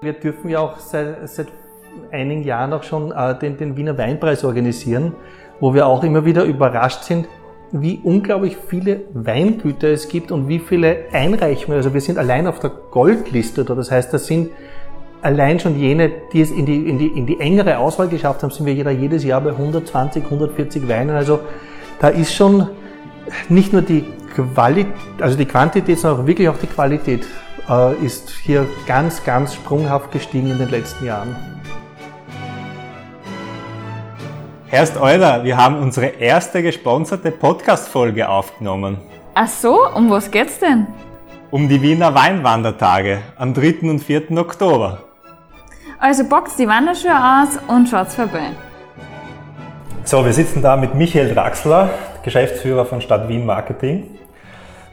Wir dürfen ja auch seit, seit einigen Jahren auch schon äh, den, den Wiener Weinpreis organisieren, wo wir auch immer wieder überrascht sind, wie unglaublich viele Weingüter es gibt und wie viele Einreichungen. Also wir sind allein auf der Goldliste, oder das heißt, das sind allein schon jene, die es in die, in die, in die engere Auswahl geschafft haben, sind wir jeder, jedes Jahr bei 120, 140 Weinen. Also da ist schon nicht nur die Qualität, also die Quantität, sondern auch wirklich auch die Qualität äh, ist hier ganz, ganz sprunghaft gestiegen in den letzten Jahren. Herr Euler, wir haben unsere erste gesponserte Podcast-Folge aufgenommen. Ach so, um was geht's denn? Um die Wiener Weinwandertage am 3. und 4. Oktober. Also packt die Wanderschuhe aus und schaut's vorbei. So, wir sitzen da mit Michael Draxler, Geschäftsführer von Stadt Wien Marketing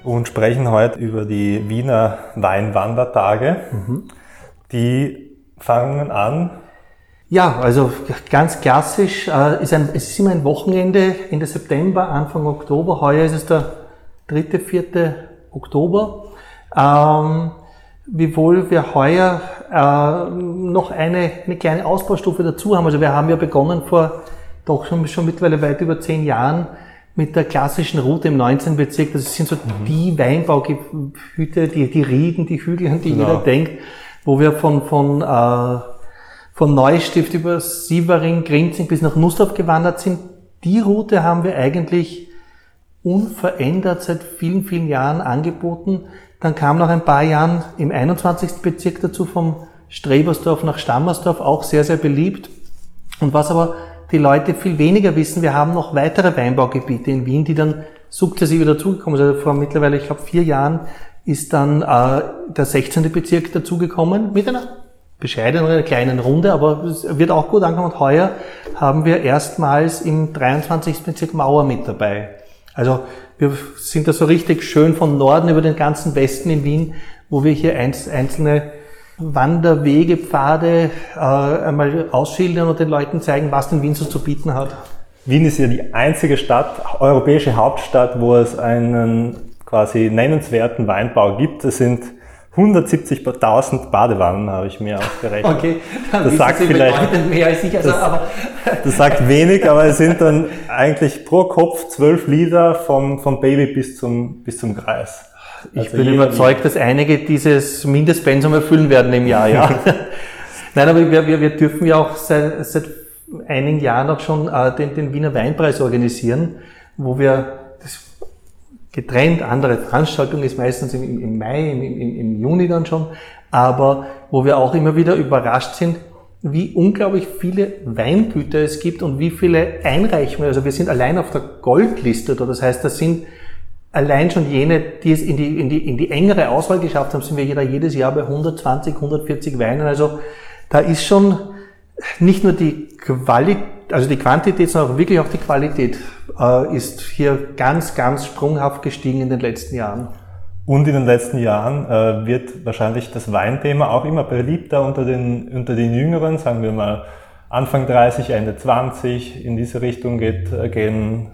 und sprechen heute über die Wiener Weinwandertage. Mhm. Die fangen an. Ja, also ganz klassisch. Äh, ist ein, es ist immer ein Wochenende Ende September, Anfang Oktober. Heuer ist es der dritte, vierte Oktober. Ähm, wiewohl wir heuer äh, noch eine, eine kleine Ausbaustufe dazu haben. Also wir haben ja begonnen vor doch schon, schon mittlerweile weit über zehn Jahren mit der klassischen Route im 19. Bezirk. Das sind so mhm. die Weinbaugebiete, die, die Rieden, die Hügel, an die genau. jeder denkt, wo wir von, von, äh, von Neustift über Sievering, Grinzing bis nach Nussdorf gewandert sind. Die Route haben wir eigentlich unverändert seit vielen, vielen Jahren angeboten. Dann kam nach ein paar Jahren im 21. Bezirk dazu vom Strebersdorf nach Stammersdorf, auch sehr, sehr beliebt. Und was aber die Leute viel weniger wissen, wir haben noch weitere Weinbaugebiete in Wien, die dann sukzessive dazugekommen sind. Also vor mittlerweile, ich glaube, vier Jahren ist dann äh, der 16. Bezirk dazugekommen mit einer bescheidenen, kleinen Runde, aber es wird auch gut ankommen. Und heuer haben wir erstmals im 23. Bezirk Mauer mit dabei. Also wir sind da so richtig schön von Norden über den ganzen Westen in Wien, wo wir hier einzelne Wanderwege, Pfade äh, einmal ausschildern und den Leuten zeigen, was denn Wien so zu bieten hat. Wien ist ja die einzige Stadt, europäische Hauptstadt, wo es einen quasi nennenswerten Weinbau gibt. Es sind 170.000 Badewannen, habe ich mir ausgerechnet. Okay, das sagt vielleicht mehr als ich. Also, das, aber das sagt wenig, aber es sind dann eigentlich pro Kopf 12 Liter vom, vom Baby bis zum, bis zum Kreis. Ich also bin überzeugt, dass einige dieses Mindestpensum erfüllen werden im Jahr, ja. Nein, aber wir, wir, dürfen ja auch seit, seit einigen Jahren auch schon äh, den, den Wiener Weinpreis organisieren, wo wir das getrennt, andere Veranstaltung ist meistens im, im Mai, im, im, im Juni dann schon, aber wo wir auch immer wieder überrascht sind, wie unglaublich viele Weingüter es gibt und wie viele Einreichungen. Also wir sind allein auf der Goldliste, das heißt, das sind allein schon jene, die es in die, in die, in die engere Auswahl geschafft haben, sind wir jeder, jedes Jahr bei 120, 140 Weinen. Also da ist schon nicht nur die Qualität, also die Quantität, sondern auch wirklich auch die Qualität äh, ist hier ganz, ganz sprunghaft gestiegen in den letzten Jahren. Und in den letzten Jahren äh, wird wahrscheinlich das Weinthema auch immer beliebter unter den, unter den Jüngeren, sagen wir mal Anfang 30, Ende 20. In diese Richtung geht, äh, gehen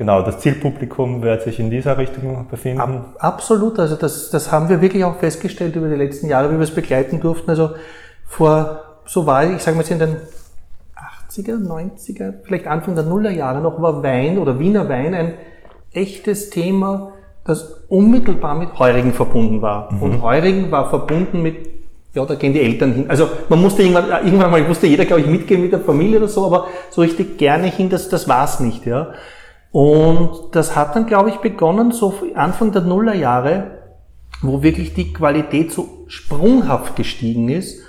Genau, das Zielpublikum wird sich in dieser Richtung befinden. Ab, absolut, also das, das haben wir wirklich auch festgestellt über die letzten Jahre, wie wir es begleiten durften. Also vor, so war ich, ich sage mal jetzt in den 80er, 90er, vielleicht Anfang der Nullerjahre noch, war Wein oder Wiener Wein ein echtes Thema, das unmittelbar mit Heurigen verbunden war. Mhm. Und Heurigen war verbunden mit ja, da gehen die Eltern hin. Also man musste irgendwann, irgendwann mal musste jeder, glaube ich, mitgehen mit der Familie oder so, aber so richtig gerne hin, das, das war's nicht, ja. Und das hat dann, glaube ich, begonnen, so Anfang der Nullerjahre, wo wirklich die Qualität so sprunghaft gestiegen ist,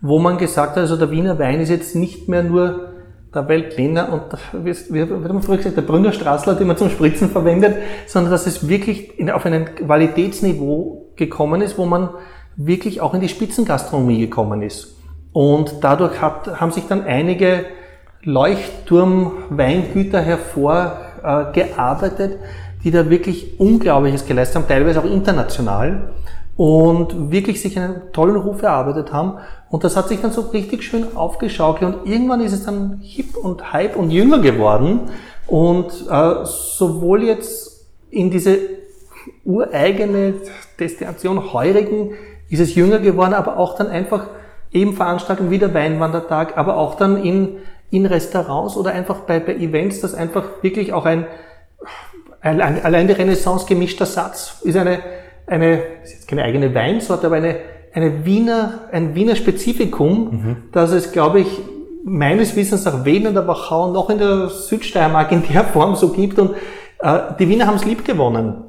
wo man gesagt hat, also der Wiener Wein ist jetzt nicht mehr nur der Weltliner und wie wird man früher gesagt, der Brünner Straßler, den man zum Spritzen verwendet, sondern dass es wirklich auf ein Qualitätsniveau gekommen ist, wo man wirklich auch in die Spitzengastronomie gekommen ist. Und dadurch hat, haben sich dann einige Leuchtturm-Weingüter hervor äh, gearbeitet, die da wirklich Unglaubliches geleistet haben, teilweise auch international und wirklich sich einen tollen Ruf erarbeitet haben. Und das hat sich dann so richtig schön aufgeschaukelt und irgendwann ist es dann hip und hype und jünger geworden. Und äh, sowohl jetzt in diese ureigene Destination Heurigen ist es jünger geworden, aber auch dann einfach eben Veranstaltungen wie der Weinwandertag, aber auch dann in, in Restaurants oder einfach bei, bei Events, dass einfach wirklich auch ein, allein die Renaissance gemischter Satz ist eine, eine, ist jetzt keine eigene Weinsorte, aber eine, eine Wiener, ein Wiener Spezifikum, mhm. dass es, glaube ich, meines Wissens nach Wien und der Wachau noch in der Südsteiermark in der Form so gibt und äh, die Wiener haben es lieb gewonnen.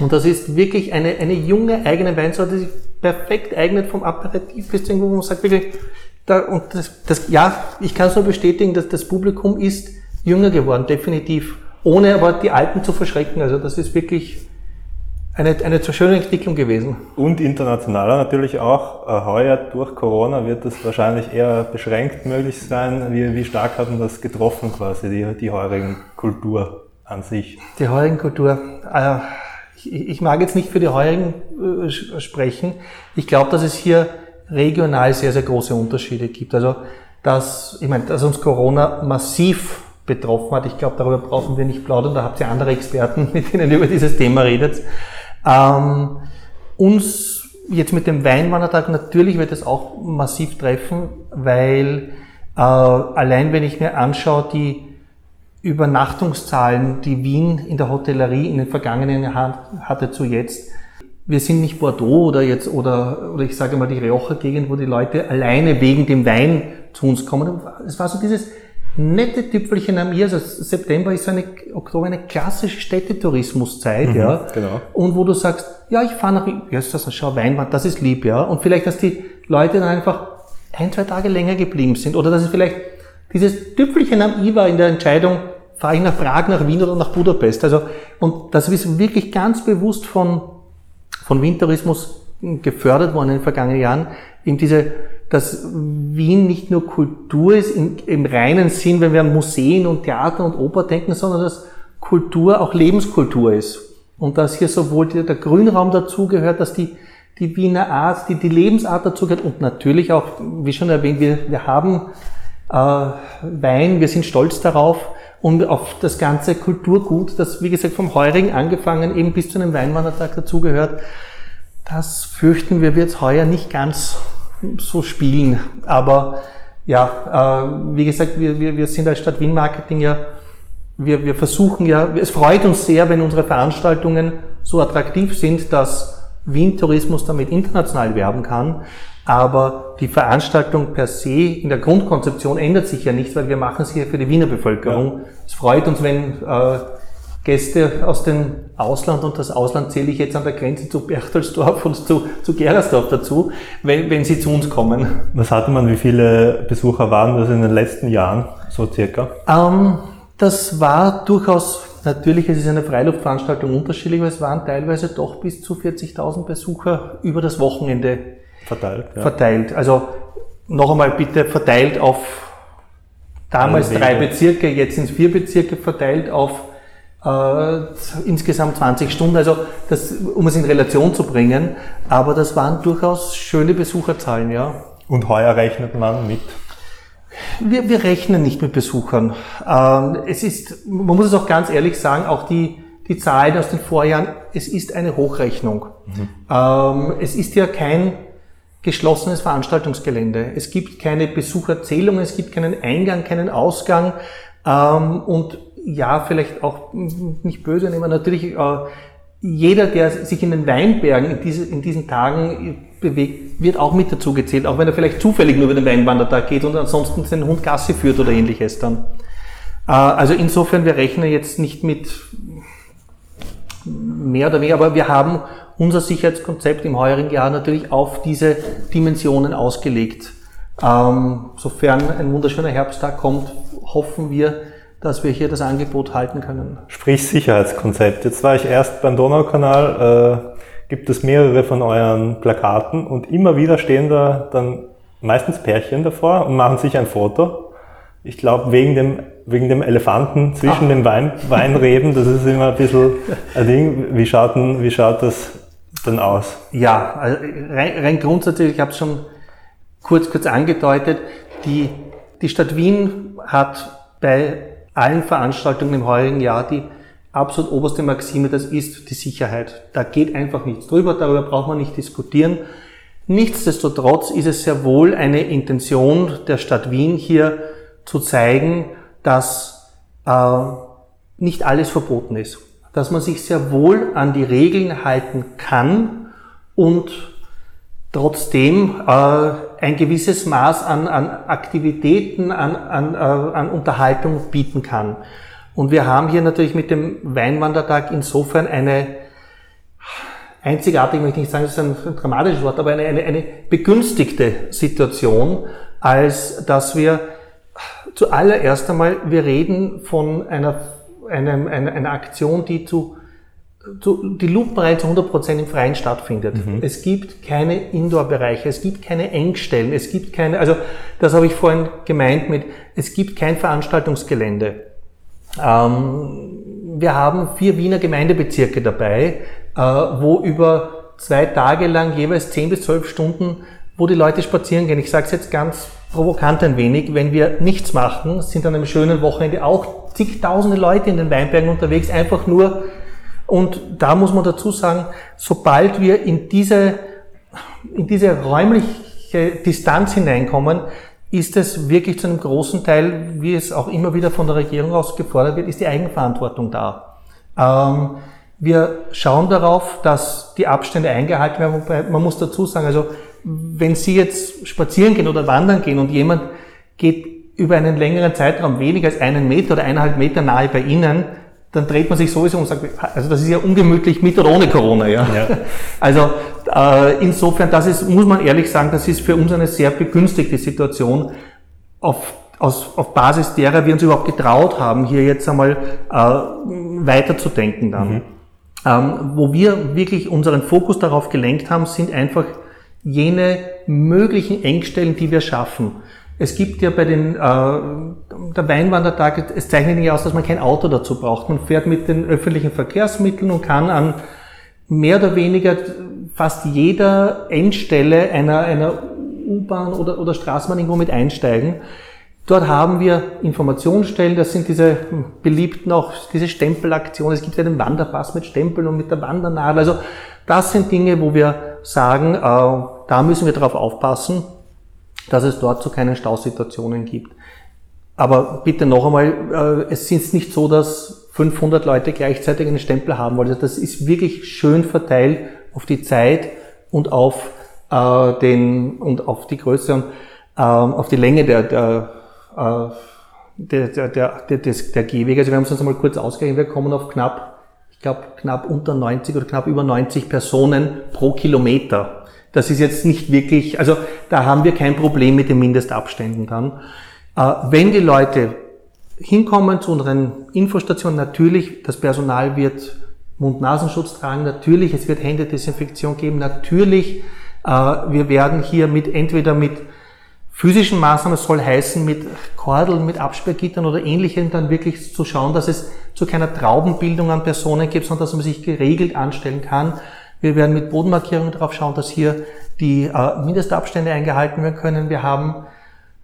Und das ist wirklich eine, eine junge eigene Weinsorte, die sich perfekt eignet vom Aperitif bis zu wo man sagt wirklich, da, und das, das, ja, ich kann es nur bestätigen, dass das Publikum ist jünger geworden, definitiv. Ohne aber die Alten zu verschrecken. Also das ist wirklich eine, eine schöne Entwicklung gewesen. Und internationaler natürlich auch. Äh, heuer durch Corona wird das wahrscheinlich eher beschränkt möglich sein. Wie, wie stark hat man das getroffen quasi, die, die heurigen Kultur an sich? Die heurigen Kultur. Äh, ich, ich mag jetzt nicht für die heurigen äh, sprechen. Ich glaube, dass es hier regional sehr, sehr große Unterschiede gibt. Also, dass, ich meine, dass uns Corona massiv betroffen hat. Ich glaube, darüber brauchen wir nicht plaudern. Da habt ihr andere Experten, mit denen ihr über dieses Thema redet. Ähm, uns jetzt mit dem Weinwandertag natürlich wird es auch massiv treffen, weil äh, allein wenn ich mir anschaue, die Übernachtungszahlen, die Wien in der Hotellerie in den vergangenen Jahren hatte zu jetzt, wir sind nicht Bordeaux oder jetzt oder oder ich sage mal die Rioja-Gegend, wo die Leute alleine wegen dem Wein zu uns kommen. Es war so dieses nette Tüpfelchen am I. Also September ist eine, Oktober eine klassische Städtetourismuszeit, mhm, ja. Genau. Und wo du sagst, ja, ich fahre nach, ja, ist das, schau, Weinwand, das ist lieb, ja. Und vielleicht, dass die Leute dann einfach ein, zwei Tage länger geblieben sind. Oder dass es vielleicht dieses Tüpfelchen am I war in der Entscheidung, fahre ich nach Prag, nach Wien oder nach Budapest. Also, und das ist wirklich ganz bewusst von, von Wintourismus gefördert worden in den vergangenen Jahren, eben diese dass Wien nicht nur Kultur ist in, im reinen Sinn, wenn wir an Museen und Theater und Oper denken, sondern dass Kultur auch Lebenskultur ist. Und dass hier sowohl der, der Grünraum dazugehört, dass die, die Wiener Art, die, die Lebensart dazugehört und natürlich auch, wie schon erwähnt, wir, wir haben äh, Wein, wir sind stolz darauf und auf das ganze Kulturgut, das wie gesagt vom Heurigen angefangen eben bis zu einem Weinwandertag dazugehört. Das fürchten wir wird heuer nicht ganz so spielen. Aber ja, äh, wie gesagt, wir, wir, wir sind als Stadt Wien Marketing ja, wir, wir versuchen ja, es freut uns sehr, wenn unsere Veranstaltungen so attraktiv sind, dass Wien Tourismus damit international werben kann. Aber die Veranstaltung per se in der Grundkonzeption ändert sich ja nicht, weil wir machen sie ja für die Wiener Bevölkerung. Ja. Es freut uns, wenn äh, Gäste aus dem Ausland und das Ausland zähle ich jetzt an der Grenze zu Berchtesdorf und zu, zu Gerersdorf dazu, wenn, wenn sie zu uns kommen. Was hatte man, wie viele Besucher waren das in den letzten Jahren, so circa? Ähm, das war durchaus, natürlich, es ist eine Freiluftveranstaltung unterschiedlich, aber es waren teilweise doch bis zu 40.000 Besucher über das Wochenende verteilt. Ja. Verteilt. Also noch einmal bitte verteilt auf damals drei Bezirke, jetzt sind es vier Bezirke verteilt auf äh, insgesamt 20 Stunden, also das, um es in Relation zu bringen. Aber das waren durchaus schöne Besucherzahlen, ja. Und heuer rechnet man mit? Wir, wir rechnen nicht mit Besuchern. Ähm, es ist, man muss es auch ganz ehrlich sagen, auch die, die Zahlen aus den Vorjahren, es ist eine Hochrechnung. Mhm. Ähm, es ist ja kein geschlossenes Veranstaltungsgelände. Es gibt keine Besucherzählung, es gibt keinen Eingang, keinen Ausgang. Ähm, und ja, vielleicht auch nicht böse nehmen, natürlich äh, jeder, der sich in den Weinbergen in, diese, in diesen Tagen bewegt, wird auch mit dazu gezählt, auch wenn er vielleicht zufällig nur über den Weinwandertag geht und ansonsten seinen Hund Gassi führt oder ähnliches dann. Äh, also insofern, wir rechnen jetzt nicht mit mehr oder weniger, aber wir haben unser Sicherheitskonzept im heurigen Jahr natürlich auf diese Dimensionen ausgelegt. Ähm, sofern ein wunderschöner Herbsttag kommt, hoffen wir, dass wir hier das Angebot halten können. Sprich Sicherheitskonzept. Jetzt war ich erst beim Donaukanal, äh, gibt es mehrere von euren Plakaten und immer wieder stehen da dann meistens Pärchen davor und machen sich ein Foto. Ich glaube, wegen dem, wegen dem Elefanten zwischen Ach. den Wein, Weinreben, das ist immer ein bisschen ein Ding. Wie schaut, denn, wie schaut das denn aus? Ja, also rein, rein grundsätzlich, ich habe es schon kurz, kurz angedeutet, die, die Stadt Wien hat bei allen Veranstaltungen im heurigen Jahr die absolut oberste Maxime, das ist die Sicherheit. Da geht einfach nichts drüber, darüber braucht man nicht diskutieren. Nichtsdestotrotz ist es sehr wohl eine Intention der Stadt Wien hier zu zeigen, dass äh, nicht alles verboten ist, dass man sich sehr wohl an die Regeln halten kann und trotzdem äh, ein gewisses Maß an, an Aktivitäten, an, an, äh, an Unterhaltung bieten kann. Und wir haben hier natürlich mit dem Weinwandertag insofern eine einzigartige, möchte ich nicht sagen, das ist ein, ein dramatisches Wort, aber eine, eine, eine begünstigte Situation, als dass wir zuallererst einmal, wir reden von einer, einem, einer, einer Aktion, die zu die lupenrein zu 100% im Freien stattfindet. Mhm. Es gibt keine Indoor-Bereiche, es gibt keine Engstellen, es gibt keine, also das habe ich vorhin gemeint mit, es gibt kein Veranstaltungsgelände. Ähm, wir haben vier Wiener Gemeindebezirke dabei, äh, wo über zwei Tage lang jeweils 10 bis 12 Stunden, wo die Leute spazieren gehen. Ich sage es jetzt ganz provokant ein wenig, wenn wir nichts machen, sind an einem schönen Wochenende auch zigtausende Leute in den Weinbergen unterwegs, einfach nur und da muss man dazu sagen, sobald wir in diese, in diese räumliche Distanz hineinkommen, ist es wirklich zu einem großen Teil, wie es auch immer wieder von der Regierung aus gefordert wird, ist die Eigenverantwortung da. Ähm, wir schauen darauf, dass die Abstände eingehalten werden. Man muss dazu sagen, also wenn Sie jetzt spazieren gehen oder wandern gehen und jemand geht über einen längeren Zeitraum weniger als einen Meter oder eineinhalb Meter nahe bei Ihnen, dann dreht man sich sowieso und sagt, also das ist ja ungemütlich mit oder ohne Corona, ja. ja. Also äh, insofern, das ist, muss man ehrlich sagen, das ist für uns eine sehr begünstigte Situation, auf, aus, auf Basis derer wir uns überhaupt getraut haben, hier jetzt einmal äh, weiterzudenken dann. Mhm. Ähm, wo wir wirklich unseren Fokus darauf gelenkt haben, sind einfach jene möglichen Engstellen, die wir schaffen. Es gibt ja bei den, äh, der Weinwandertag, es zeichnet nicht aus, dass man kein Auto dazu braucht. Man fährt mit den öffentlichen Verkehrsmitteln und kann an mehr oder weniger fast jeder Endstelle einer, einer U-Bahn oder, oder Straßenbahn irgendwo mit einsteigen. Dort haben wir Informationsstellen, das sind diese beliebten auch, diese Stempelaktionen. Es gibt ja den Wanderpass mit Stempeln und mit der Wandernadel. Also das sind Dinge, wo wir sagen, äh, da müssen wir darauf aufpassen, dass es dort zu keinen Stausituationen gibt. Aber bitte noch einmal, äh, es ist nicht so, dass 500 Leute gleichzeitig einen Stempel haben wollen. Also das ist wirklich schön verteilt auf die Zeit und auf äh, den und auf die Größe und äh, auf die Länge der der, äh, der, der, der, der, der Gehwege. Also wir haben es uns einmal kurz ausgerechnet, wir kommen auf knapp, ich glaube knapp unter 90 oder knapp über 90 Personen pro Kilometer. Das ist jetzt nicht wirklich, also da haben wir kein Problem mit den Mindestabständen dann. Äh, wenn die Leute hinkommen zu unseren Infostationen, natürlich, das Personal wird Mund-Nasenschutz tragen, natürlich, es wird Händedesinfektion geben, natürlich, äh, wir werden hier mit, entweder mit physischen Maßnahmen, soll heißen, mit Kordeln, mit Absperrgittern oder ähnlichem, dann wirklich zu schauen, dass es zu keiner Traubenbildung an Personen gibt, sondern dass man sich geregelt anstellen kann. Wir werden mit Bodenmarkierungen darauf schauen, dass hier die äh, Mindestabstände eingehalten werden können. Wir haben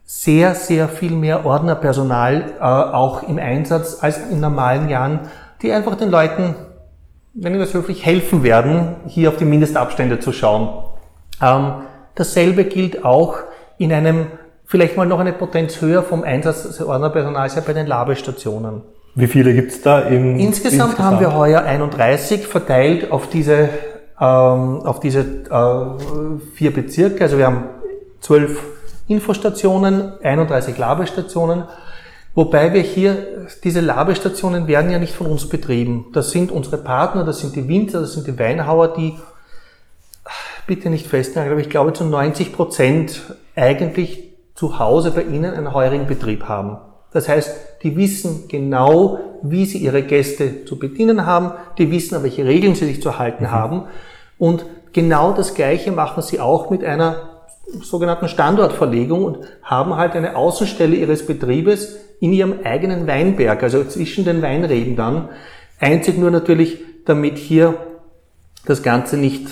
sehr, sehr viel mehr Ordnerpersonal äh, auch im Einsatz als in normalen Jahren, die einfach den Leuten, wenn ich das höflich, helfen werden, hier auf die Mindestabstände zu schauen. Ähm, dasselbe gilt auch in einem, vielleicht mal noch eine Potenz höher vom Einsatz des Ordnerpersonals ja bei den Labestationen. Wie viele gibt's da im insgesamt, insgesamt haben wir heuer 31 verteilt auf diese ähm, auf diese äh, vier Bezirke. Also wir haben zwölf Infostationen, 31 Labestationen. Wobei wir hier, diese Labestationen werden ja nicht von uns betrieben. Das sind unsere Partner, das sind die Winzer, das sind die Weinhauer, die, bitte nicht festnageln, aber ich glaube zu 90 Prozent eigentlich zu Hause bei Ihnen einen heurigen Betrieb haben. Das heißt, die wissen genau, wie sie ihre Gäste zu bedienen haben, die wissen, an welche Regeln sie sich zu halten mhm. haben und genau das Gleiche machen sie auch mit einer sogenannten Standortverlegung und haben halt eine Außenstelle ihres Betriebes in ihrem eigenen Weinberg, also zwischen den Weinreben dann. Einzig nur natürlich, damit hier das Ganze nicht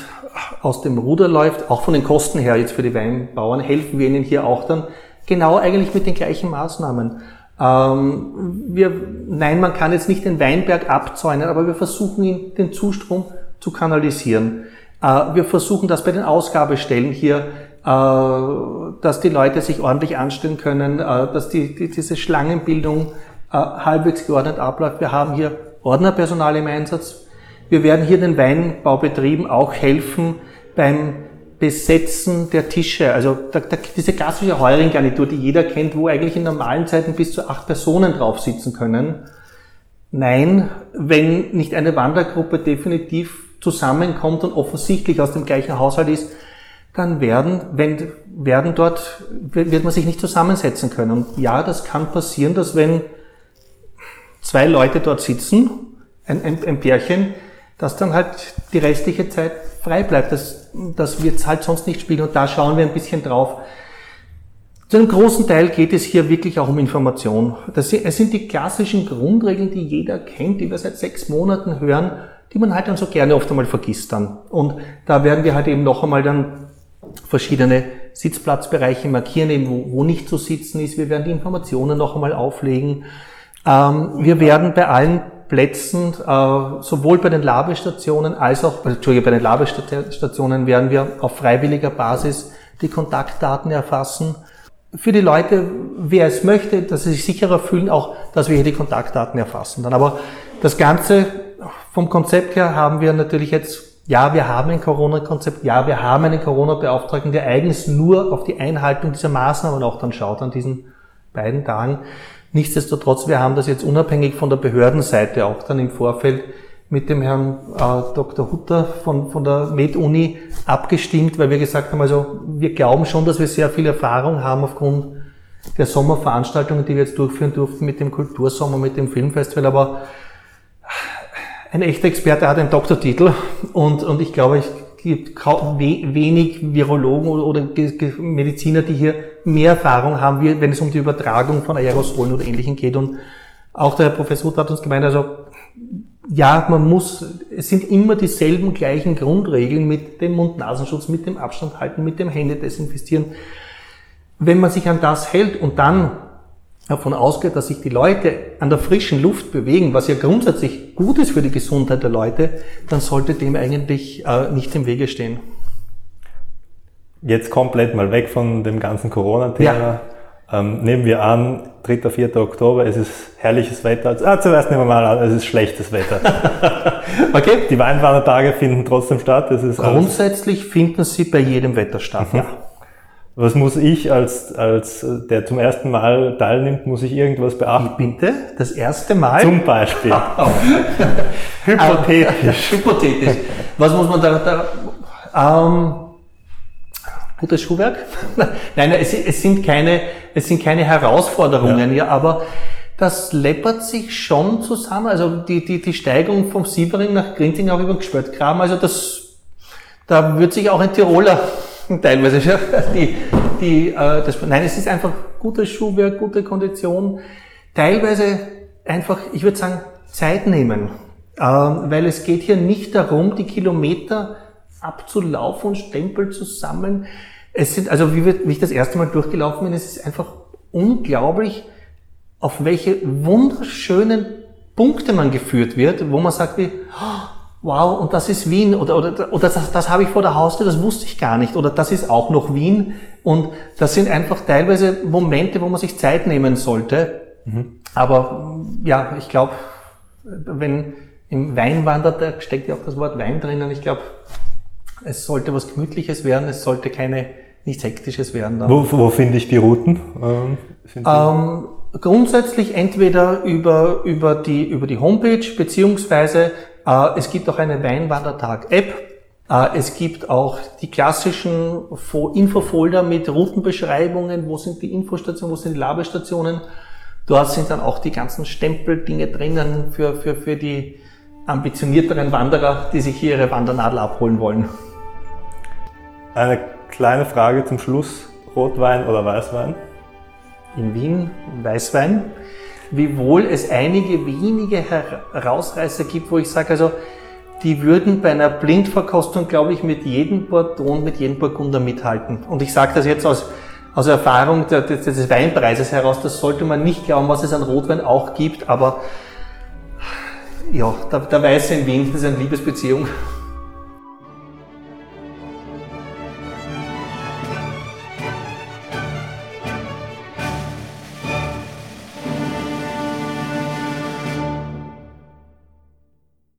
aus dem Ruder läuft, auch von den Kosten her jetzt für die Weinbauern, helfen wir ihnen hier auch dann genau eigentlich mit den gleichen Maßnahmen. Ähm, wir, nein, man kann jetzt nicht den Weinberg abzäunen, aber wir versuchen ihn, den Zustrom zu kanalisieren. Äh, wir versuchen das bei den Ausgabestellen hier, äh, dass die Leute sich ordentlich anstellen können, äh, dass die, die, diese Schlangenbildung halbwegs geordnet abläuft. Wir haben hier Ordnerpersonal im Einsatz. Wir werden hier den Weinbaubetrieben auch helfen beim Besetzen der Tische. Also da, da, diese klassische Heuringgarnitur, die jeder kennt, wo eigentlich in normalen Zeiten bis zu acht Personen drauf sitzen können. Nein, wenn nicht eine Wandergruppe definitiv zusammenkommt und offensichtlich aus dem gleichen Haushalt ist, dann werden, wenn, werden dort, wird man sich nicht zusammensetzen können. Und ja, das kann passieren, dass wenn zwei Leute dort sitzen, ein, ein, ein Pärchen, dass dann halt die restliche Zeit frei bleibt. Das, das wird halt sonst nicht spielen und da schauen wir ein bisschen drauf. Zu einem großen Teil geht es hier wirklich auch um Information. Das sind, es sind die klassischen Grundregeln, die jeder kennt, die wir seit sechs Monaten hören, die man halt dann so gerne oft einmal vergisst dann. Und da werden wir halt eben noch einmal dann verschiedene Sitzplatzbereiche markieren, eben wo, wo nicht zu sitzen ist. Wir werden die Informationen noch einmal auflegen. Ähm, wir werden bei allen Plätzen, äh, sowohl bei den Labestationen als auch, äh, Entschuldige, bei den Labestationen werden wir auf freiwilliger Basis die Kontaktdaten erfassen. Für die Leute, wer es möchte, dass sie sich sicherer fühlen, auch, dass wir hier die Kontaktdaten erfassen. Dann aber das Ganze vom Konzept her haben wir natürlich jetzt, ja, wir haben ein Corona-Konzept, ja, wir haben einen Corona-Beauftragten, der eigens nur auf die Einhaltung dieser Maßnahmen auch dann schaut an diesen beiden Tagen. Nichtsdestotrotz, wir haben das jetzt unabhängig von der Behördenseite auch dann im Vorfeld mit dem Herrn äh, Dr. Hutter von, von der Med-Uni abgestimmt, weil wir gesagt haben, also wir glauben schon, dass wir sehr viel Erfahrung haben aufgrund der Sommerveranstaltungen, die wir jetzt durchführen durften mit dem Kultursommer, mit dem Filmfestival, aber ein echter Experte hat einen Doktortitel und, und ich glaube, es gibt wenig Virologen oder Mediziner, die hier mehr Erfahrung haben, wenn es um die Übertragung von Aerosolen oder Ähnlichem geht. Und auch der Herr Professor hat uns gemeint, also ja, man muss, es sind immer dieselben gleichen Grundregeln mit dem Mund-Nasenschutz, mit dem Abstand halten, mit dem Hände desinfizieren. Wenn man sich an das hält und dann davon ausgeht, dass sich die Leute an der frischen Luft bewegen, was ja grundsätzlich gut ist für die Gesundheit der Leute, dann sollte dem eigentlich äh, nicht im Wege stehen. Jetzt komplett mal weg von dem ganzen Corona-Thema. Ja. Ähm, nehmen wir an, 3. 4. Oktober, es ist herrliches Wetter. Ah, zuerst nehmen wir mal an, es ist schlechtes Wetter. okay. Die Weinwandertage finden trotzdem statt. Das ist Grundsätzlich finden sie bei jedem Wetter statt, ja. Was muss ich als, als der zum ersten Mal teilnimmt, muss ich irgendwas beachten? Bitte? Das erste Mal? Zum Beispiel. Hypothetisch. Hypothetisch. Was muss man da, da ähm, gutes Schuhwerk? Nein, es, es, sind keine, es sind keine Herausforderungen, ja, ja aber das läppert sich schon zusammen. Also die, die, die Steigung vom Siebering nach Grinting auch über Gespöttgraben, also das, da wird sich auch ein Tiroler teilweise schon. Die, die, äh, das, nein, es ist einfach gutes Schuhwerk, gute Kondition. Teilweise einfach, ich würde sagen, Zeit nehmen. Ähm, weil es geht hier nicht darum, die Kilometer abzulaufen und Stempel zu sammeln. Es sind, also wie, wir, wie ich das erste Mal durchgelaufen bin, es ist einfach unglaublich, auf welche wunderschönen Punkte man geführt wird, wo man sagt wie, oh, wow, und das ist Wien oder, oder, oder das, das habe ich vor der Haustür, das wusste ich gar nicht oder das ist auch noch Wien und das sind einfach teilweise Momente, wo man sich Zeit nehmen sollte. Mhm. Aber ja, ich glaube, wenn im Wein wandert, da steckt ja auch das Wort Wein drinnen. Ich glaube, es sollte was Gemütliches werden, es sollte keine nichts Hektisches werden. Wo, wo finde ich die Routen? Ähm, ähm, grundsätzlich entweder über, über, die, über die Homepage beziehungsweise äh, es gibt auch eine Weinwandertag-App. Äh, es gibt auch die klassischen Infofolder mit Routenbeschreibungen, wo sind die Infostationen, wo sind die Labestationen. Dort sind dann auch die ganzen Stempeldinge drinnen für, für, für die ambitionierteren Wanderer, die sich hier ihre Wandernadel abholen wollen. Eine kleine Frage zum Schluss. Rotwein oder Weißwein? In Wien Weißwein wiewohl es einige wenige Herausreißer gibt, wo ich sage, also die würden bei einer Blindverkostung, glaube ich, mit jedem und mit jedem Burgunder mithalten. Und ich sage das jetzt aus, aus Erfahrung des Weinpreises heraus, das sollte man nicht glauben, was es an Rotwein auch gibt, aber ja, der, der Weiße in Wien, das ist eine Liebesbeziehung.